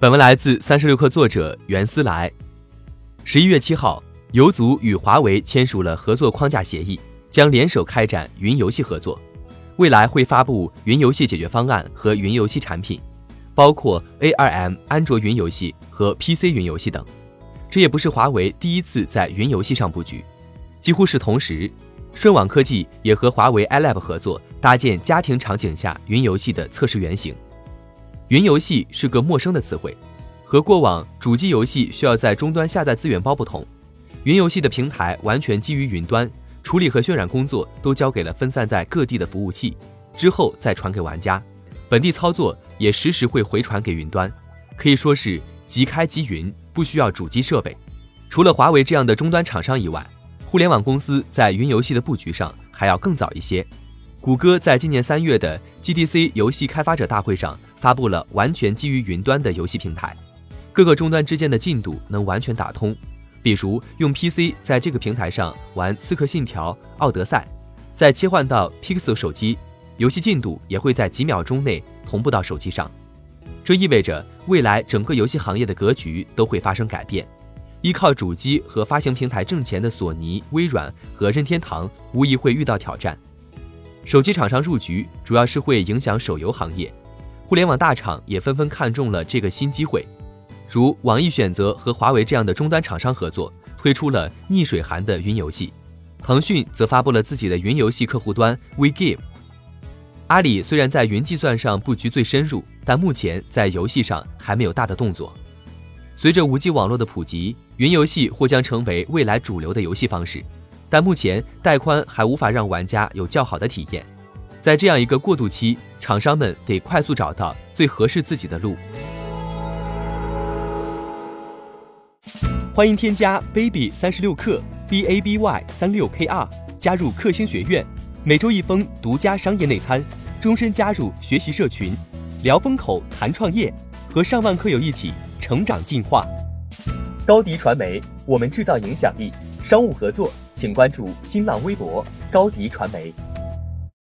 本文来自三十六氪作者袁思来。十一月七号，游族与华为签署了合作框架协议，将联手开展云游戏合作。未来会发布云游戏解决方案和云游戏产品，包括 ARM 安卓云游戏和 PC 云游戏等。这也不是华为第一次在云游戏上布局，几乎是同时，顺网科技也和华为 iLab 合作搭建家庭场景下云游戏的测试原型。云游戏是个陌生的词汇。和过往主机游戏需要在终端下载资源包不同，云游戏的平台完全基于云端，处理和渲染工作都交给了分散在各地的服务器，之后再传给玩家，本地操作也实时会回传给云端，可以说是即开即云，不需要主机设备。除了华为这样的终端厂商以外，互联网公司在云游戏的布局上还要更早一些。谷歌在今年三月的 GDC 游戏开发者大会上发布了完全基于云端的游戏平台。各个终端之间的进度能完全打通，比如用 PC 在这个平台上玩《刺客信条：奥德赛》，再切换到 Pixel 手机，游戏进度也会在几秒钟内同步到手机上。这意味着未来整个游戏行业的格局都会发生改变。依靠主机和发行平台挣钱的索尼、微软和任天堂无疑会遇到挑战。手机厂商入局主要是会影响手游行业，互联网大厂也纷纷看中了这个新机会。如网易选择和华为这样的终端厂商合作，推出了逆水寒的云游戏；腾讯则发布了自己的云游戏客户端 WeGame。阿里虽然在云计算上布局最深入，但目前在游戏上还没有大的动作。随着 5G 网络的普及，云游戏或将成为未来主流的游戏方式，但目前带宽还无法让玩家有较好的体验。在这样一个过渡期，厂商们得快速找到最合适自己的路。欢迎添加 baby 三十六克 b a b y 三六 k r 加入克星学院，每周一封独家商业内参，终身加入学习社群，聊风口谈创业，和上万课友一起成长进化。高迪传媒，我们制造影响力。商务合作，请关注新浪微博高迪传媒。